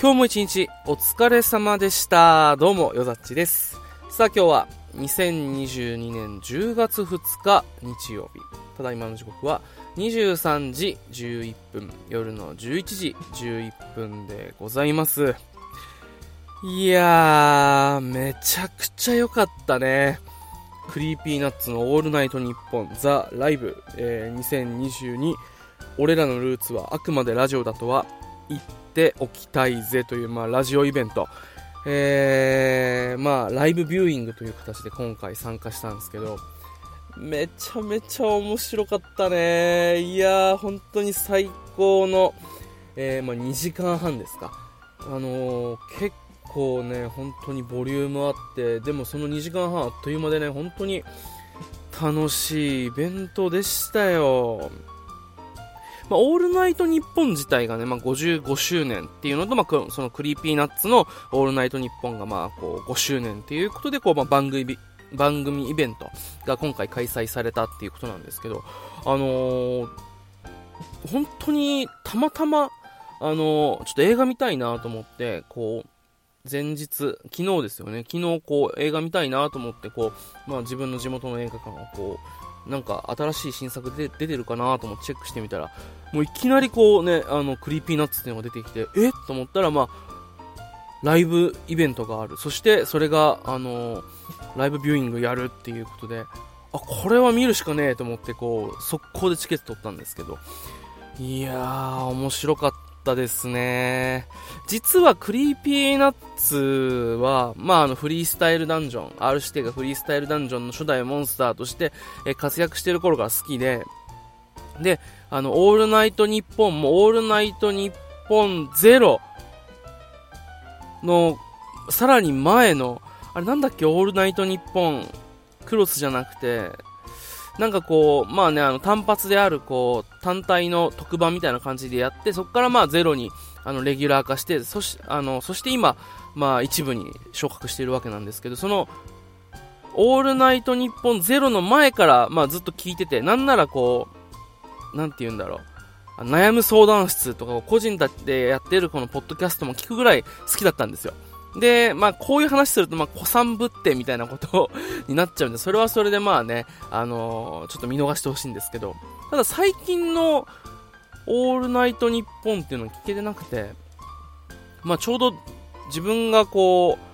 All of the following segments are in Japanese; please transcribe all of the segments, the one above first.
今日も一日お疲れ様でした。どうも、よざっちです。さあ今日は2022年10月2日日曜日。ただいまの時刻は23時11分、夜の11時11分でございます。いやー、めちゃくちゃ良かったね。 Creepy Nuts のオールナイトニッポン THE LIVE、えー、2022俺らのルーツはあくまでラジオだとは言っておきたいぜという、まあ、ラジオイベント、えー、まあ、ライブビューイングという形で今回参加したんですけど、めちゃめちゃ面白かったね。いやー、本当に最高の、えー、まあ、2時間半ですか。あのー、結構ね、本当にボリュームあって、でもその2時間半あっという間でね、本当に楽しいイベントでしたよ。まあ、オールナイトニッポン自体がね、まあ、55周年っていうのと、まあ、その Creepy Nuts のオールナイトニッポンが、まあ、こう、5周年っていうことで、こう、まあ、番組、番組イベントが今回開催されたっていうことなんですけど、あのー、本当にたまたま、あのー、ちょっと映画見たいなと思って、こう、前日、昨日ですよね、昨日こう映画見たいなと思って、こう、まあ自分の地元の映画館をこう、なんか新しい新作で出てるかなと思ってチェックしてみたら、もういきなりこうね、あの、 Creepy Nuts っていうのが出てきて、え？と思ったら、まあ、ライブイベントがある。そしてそれが、あのライブビューイングやるっていうことで、あ、これは見るしかねえと思って、こう、速攻でチケット取ったんですけど、いやー、面白かった。ったですね。実は Creepy Nuts は、まあ、あの、フリースタイルダンジョン、R 指定がフリースタイルダンジョンの初代モンスターとして、え活躍してる頃から好きで、で、あの、オールナイトニッポンも、オールナイトニッポンゼロの、さらに前の、あれなんだっけ、オールナイトニッポンクロスじゃなくて、なんかこう、まあね、あの、単発である、こう、単体の特番みたいな感じでやって、そこからまあゼロに、あの、レギュラー化して、そし、あの、そして今、まあ一部に昇格しているわけなんですけど、その、オールナイトニッポンゼロの前から、まあずっと聞いてて、なんならこう、なんて言うんだろう、悩む相談室とかを個人だってやってるこのポッドキャストも聞くぐらい好きだったんですよ。で、まあ、こういう話すると、まあ、古参ぶってみたいなこと になっちゃうんで、それはそれでまあね、あのー、ちょっと見逃してほしいんですけど、ただ最近のオールナイトニッポンっていうのを聞けてなくて、まあ、ちょうど自分がこう、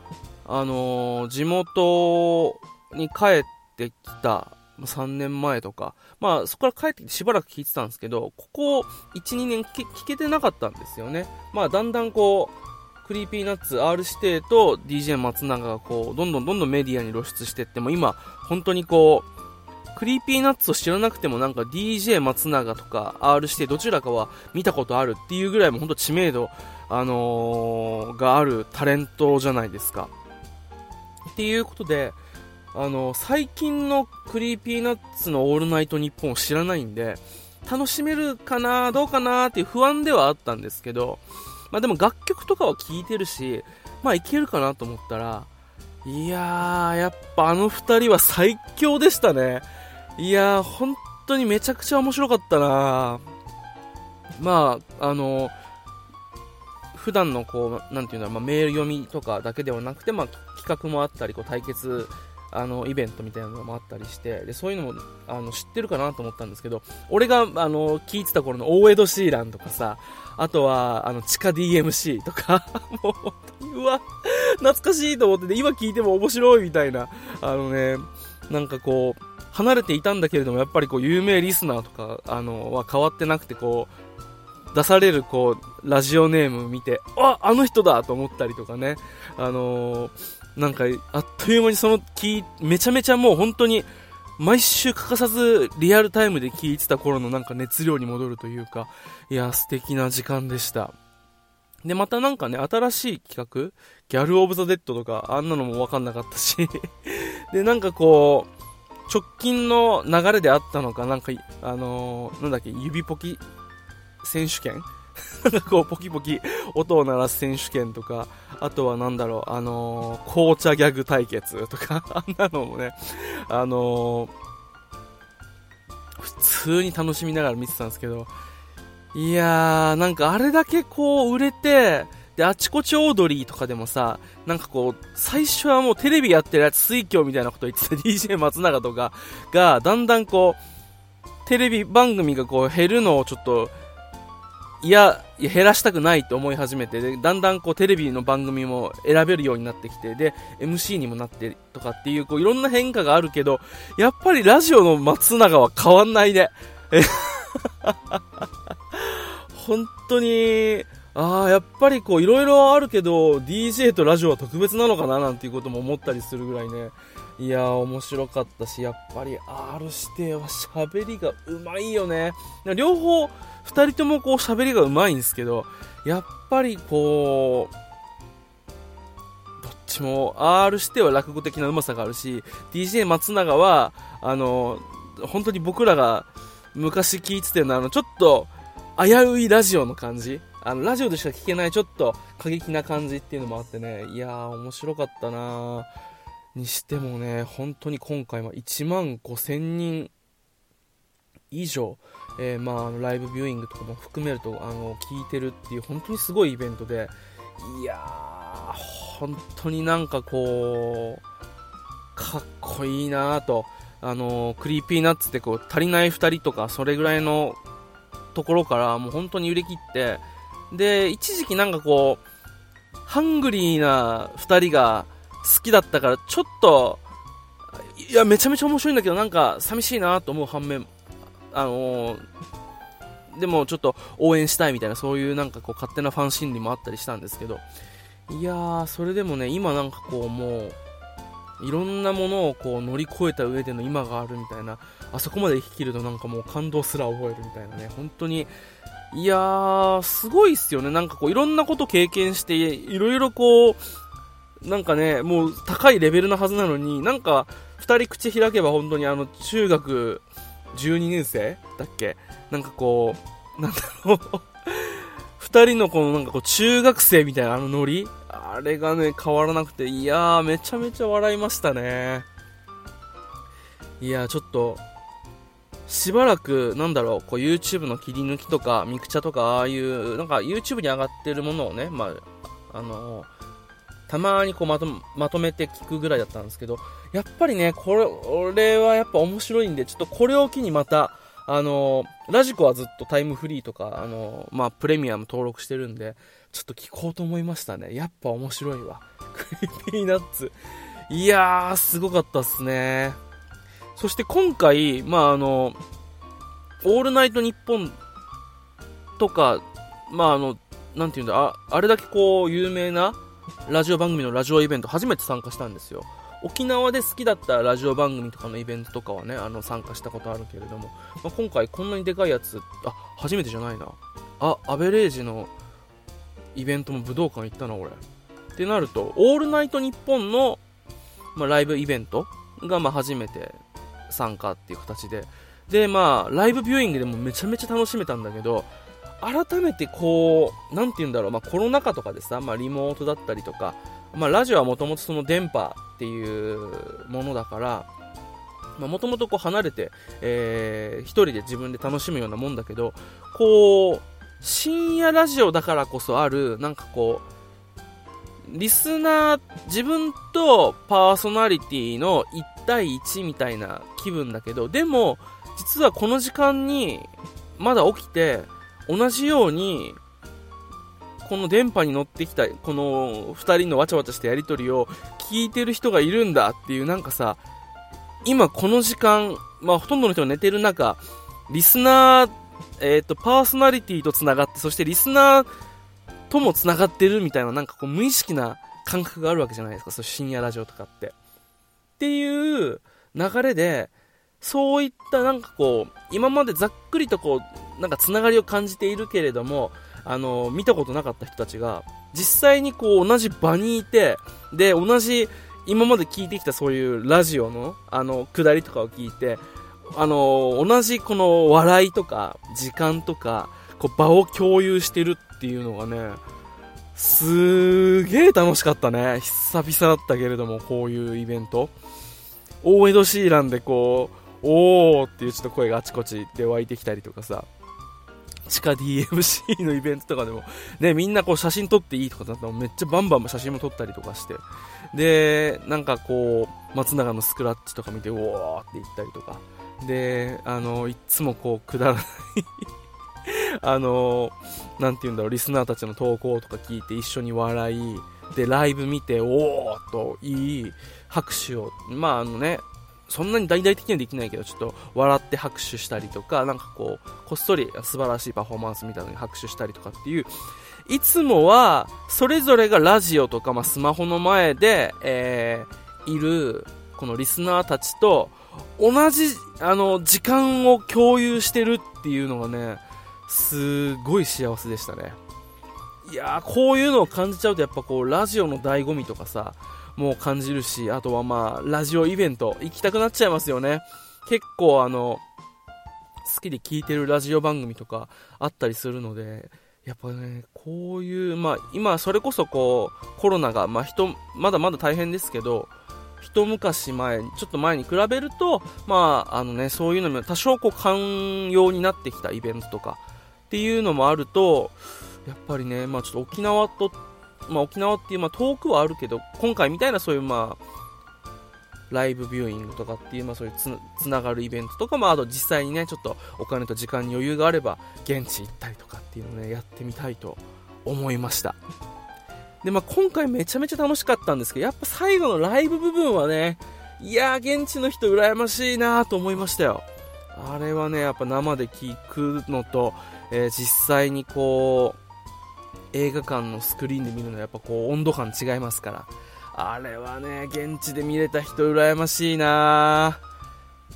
あのー、地元に帰ってきた3年前とか、まあそこから帰ってきてしばらく聞いてたんですけど、ここ1、2年聞けてなかったんですよね。まあだんだんこう、クリーピーナッツ R 指定と DJ 松永がこう、どんどんどんどんメディアに露出していっても、今、本当にこう、 Creepy Nuts を知らなくてもなんか DJ 松永とか R 指定どちらかは見たことあるっていうぐらいもう本当知名度、あのー、があるタレントじゃないですか。っていうことで、あのー、最近の Creepy Nuts のオールナイトニッポンを知らないんで、楽しめるかな、どうかなっていう不安ではあったんですけど、まあでも楽曲とかは聴いてるし、まあいけるかなと思ったら、いやー、やっぱあの二人は最強でしたね。いやー、本当にめちゃくちゃ面白かったなまあ、あの、普段のこう、なんていうんだろう、まあ、メール読みとかだけではなくて、まあ、企画もあったり、こう対決あのイベントみたいなのもあったりしてでそういうのもあの知ってるかなと思ったんですけど俺があの聞いてた頃の大江戸シーランとかさあとはあの地下 DMC とか もううわ懐かしいと思ってて今聞いても面白いみたいなあのねなんかこう離れていたんだけれどもやっぱりこう有名リスナーとかあのは変わってなくてこう出されるこうラジオネーム見てああの人だと思ったりとかねあのーなんか、あっという間にそのキー、めちゃめちゃもう本当に、毎週欠かさずリアルタイムで聞いてた頃のなんか熱量に戻るというか、いや、素敵な時間でした。で、またなんかね、新しい企画ギャル・オブ・ザ・デッドとか、あんなのもわかんなかったし で、なんかこう、直近の流れであったのか、なんか、あのー、なんだっけ、指ポキ選手権？こう、ポキポキ音を鳴らす選手権とか、あとはなんだろう、あのー、紅茶ギャグ対決とか、あんなのもね、あのー、普通に楽しみながら見てたんですけど、いやー、なんかあれだけこう売れて、で、あちこちオードリーとかでもさ、なんかこう、最初はもうテレビやってるやつ水郷みたいなこと言ってた DJ 松永とかが、だんだんこう、テレビ番組がこう減るのをちょっと、いや、減らしたくないと思い始めてで、だんだんこうテレビの番組も選べるようになってきて、で、MC にもなってとかっていう、こういろんな変化があるけど、やっぱりラジオの松永は変わんないね。本当に、ああ、やっぱりこういろいろあるけど、DJ とラジオは特別なのかななんていうことも思ったりするぐらいね。いやー面白かったし、やっぱり R 指定は喋りがうまいよね。両方、2人ともこう喋りがうまいんですけど、やっぱりこう、どっちも R 指定は落語的なうまさがあるし、DJ 松永は、あの、本当に僕らが昔聞いてたような、あの、ちょっと危ういラジオの感じ。あの、ラジオでしか聞けないちょっと過激な感じっていうのもあってね、いやー、面白かったなにしてもね、本当に今回も1万5000人以上、えー、まあ、ライブビューイングとかも含めると、あの、聞いてるっていう、本当にすごいイベントで、いやー、本当になんかこう、かっこいいなと、あの Creepy Nuts ってこう、足りない2人とか、それぐらいのところから、もう本当に売り切って、で、一時期なんかこう、ハングリーな2人が好きだったから、ちょっと、いや、めちゃめちゃ面白いんだけど、なんか寂しいなと思う反面、あのー、でもちょっと応援したいみたいな、そういうなんかこう勝手なファン心理もあったりしたんですけど、いやー、それでもね、今なんかこうもう、いろんなものをこう乗り越えた上での今があるみたいな、あそこまで生きるとなんかもう感動すら覚えるみたいなね、本当にいやー、すごいっすよね。なんかこう、いろんなこと経験して、いろいろこう、なんかね、もう高いレベルなはずなのに、なんか、二人口開けば本当にあの、中学12年生だっけ？なんかこう、なんだろう。二人のこのなんかこう、中学生みたいなあのノリ？あれがね、変わらなくて、いやー、めちゃめちゃ笑いましたね。いや、ちょっと、しばらく、なんだろう、こう YouTube の切り抜きとか、ミクチャとか、ああいう、なんか YouTube に上がってるものをね、まあ、あのたまにこうまとまとめて聞くぐらいだったんですけど、やっぱりね、これ、はやっぱ面白いんで、ちょっとこれを機にまた、あの radiko はずっとタイムフリーとか、あのまあ、プレミアム登録してるんで、ちょっと聞こうと思いましたね。やっぱ面白いわ。Creepy Nuts。いやー、すごかったっすね。そして今回、まああの、オールナイトニッポンとか、まああの、なんていうんだ、ああれだけこう、有名なラジオ番組のラジオイベント初めて参加したんですよ。沖縄で好きだったラジオ番組とかのイベントとかはね、あの、参加したことあるけれども、まあ、今回こんなにでかいやつ、あ、初めてじゃないな。あ、アベレージのイベントも武道館行ったな、俺。ってなると、オールナイトニッポンの、まあ、ライブイベントが、まあ、初めて参加っていう形で、で、まあ、ライブビューイングでもめちゃめちゃ楽しめたんだけど、改めてこう、なんて言うんだろう、まあ、コロナ禍とかでさ、まあ、リモートだったりとか、まあ、ラジオはもともとその電波っていうものだから、もともと離れて、えー、一人で自分で楽しむようなもんだけど、こう、深夜ラジオだからこそある、なんかこう、リスナー、自分とパーソナリティの1対1みたいな気分だけど、でも、実はこの時間にまだ起きて、同じように、この電波に乗ってきた、この2人のわちゃわちゃしたやりとりを聞いてる人がいるんだっていう、なんかさ、今この時間、まあほとんどの人が寝てる中、リスナー、えっ、と、パーソナリティと繋がって、そしてリスナーとも繋がってるみたいな、なんかこう無意識な感覚があるわけじゃないですか、そう深夜ラジオとかって。っていう流れで、そういったなんかこう、今までざっくりとこう、なんかつながりを感じているけれども、あの、見たことなかった人たちが、実際にこう同じ場にいて、で、同じ今まで聞いてきたそういうラジオの、あの、下りとかを聞いて、あの、同じこの笑いとか、時間とか、こう場を共有してるっていうのがね、すげえ楽しかったね。久々だったけれども、こういうイベント。大江戸シーランでこう、おーっていうちょっと声があちこちで湧いてきたりとかさ、地下 DMC のイベントとかでも、ね、みんなこう写真撮っていいとかだったらめっちゃバンバン写真も撮ったりとかして、で、なんかこう、松永のスクラッチとか見て、おーって言ったりとか、で、あの、いつもこう、くだらない あの、なんて言うんだろう、リスナーたちの投稿とか聞いて一緒に笑い、で、ライブ見て、おーっといい拍手を、まああのね、そんなに大々的にはできないけど、ちょっと笑って拍手したりとか、なんかこう、こっそり素晴らしいパフォーマンスみたいなのに拍手したりとかっていう、いつもは、それぞれがラジオとか、まあ、スマホの前で、えー、いる、このリスナーたちと、同じ、あの、時間を共有してるっていうのがね、すごい幸せでしたね。いやー、こういうのを感じちゃうと、やっぱこう、ラジオの醍醐味とかさ、もう感じるし、あとはまあ、ラジオイベント、行きたくなっちゃいますよね。結構あの、好きで聞いてるラジオ番組とかあったりするので、やっぱね、こういう、まあ、今、それこそこう、コロナが、まあ、人、まだまだ大変ですけど、一昔前、ちょっと前に比べると、まあ、あのね、そういうのも多少こう、寛容になってきたイベントとか、っていうのもあると、やっぱりね、まあちょっと沖縄とまあ、沖縄っていう、まあ、遠くはあるけど、今回みたいなそういう、まあ、ライブビューイングとかっていう、まあ、そういうつながるイベントとか、まあ、あと実際にね、ちょっとお金と時間に余裕があれば、現地行ったりとかっていうのをね、やってみたいと思いました。で、まあ、今回めちゃめちゃ楽しかったんですけど、やっぱ最後のライブ部分はね、いやー、現地の人羨ましいなと思いましたよ。あれはね、やっぱ生で聞くのと、えー、実際にこう、映画館のスクリーンで見るのはやっぱこう温度感違いますから。あれはね現地で見れた人羨ましいな。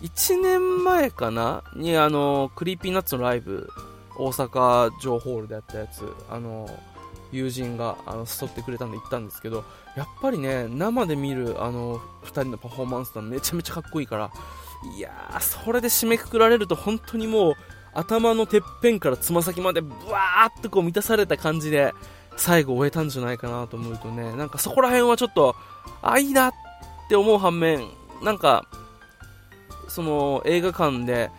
1年前かな？にあの Creepy Nuts のライブ大阪城ホールでやったやつあの友人があの誘ってくれたんで行ったんですけどやっぱりね生で見るあの2人のパフォーマンスがめちゃめちゃかっこいいからいやーそれで締めくくられると本当にもう頭のてっぺんからつま先までブワーっとこう満たされた感じで最後終えたんじゃないかなと思うとねなんかそこら辺はちょっとあいいなって思う反面なんかその映画館で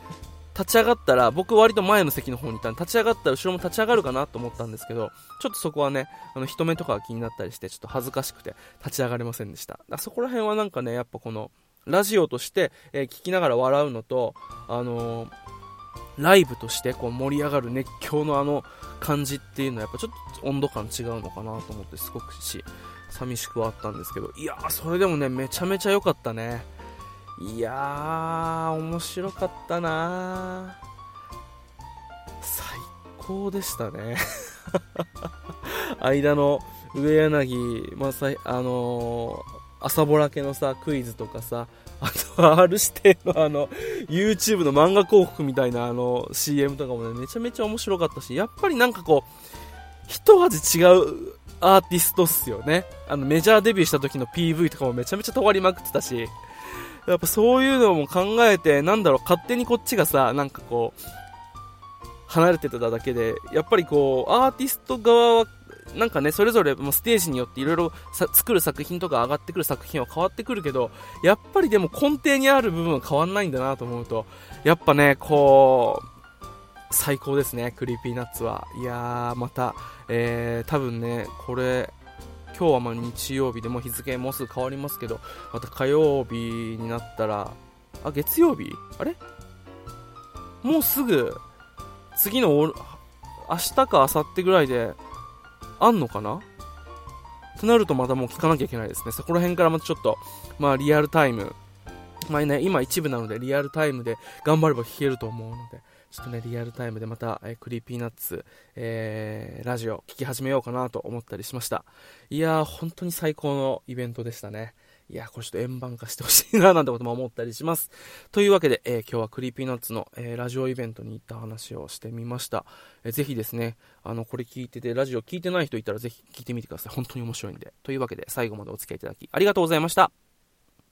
立ち上がったら僕割と前の席の方にいたんで立ち上がったら後ろも立ち上がるかなと思ったんですけどちょっとそこはねあの人目とかが気になったりしてちょっと恥ずかしくて立ち上がれませんでした。そこら辺はなんかねやっぱこのラジオとして、えー、聞きながら笑うのとあのーライブとしてこう盛り上がる熱狂のあの感じっていうのはやっぱちょっと温度感違うのかなと思ってすごくし寂しくはあったんですけど。いやーそれでもねめちゃめちゃ良かったね。いやー面白かったな最高でしたね。間の上柳、まあ、さあのー朝ぼらけのさ、クイズとかさ、あとは、R 指定のあの、YouTube の漫画広告みたいなあの、CM とかもね、めちゃめちゃ面白かったし、やっぱりなんかこう、一味違うアーティストっすよね。あの、メジャーデビューした時の PV とかもめちゃめちゃ尖りまくってたし、やっぱそういうのも考えて、なんだろう、勝手にこっちがさ、なんかこう、離れてただけで、やっぱりこう、アーティスト側はなんかね、それぞれステージによっていろいろ作る作品とか上がってくる作品は変わってくるけど、やっぱりでも根底にある部分は変わんないんだなと思うと、やっぱね、こう、最高ですね、クリーピーナッツは。いやー、また、えー、多分ね、これ、今日はま日曜日でも日付もうすぐ変わりますけど、また火曜日になったら、あ、月曜日？あれ？もうすぐ、次の明日か明後日ぐらいで、あんのかな？となるとまたもう聞かなきゃいけないですね。そこら辺からまたちょっと、まあリアルタイム、まあね、今一部なのでリアルタイムで頑張れば聞けると思うので、ちょっとね、リアルタイムでまた、えー、クリーピーナッツ、えー、ラジオ聞き始めようかなと思ったりしました。いやー、本当に最高のイベントでしたね。いや、これちょっと円盤化してほしいな、なんてことも思ったりします。というわけで、えー、今日はクリーピーナッツの、えー、ラジオイベントに行った話をしてみました。えー、ぜひですね、あの、これ聞いてて、ラジオ聞いてない人いたらぜひ聞いてみてください。本当に面白いんで。というわけで、最後までお付き合いいただき、ありがとうございました。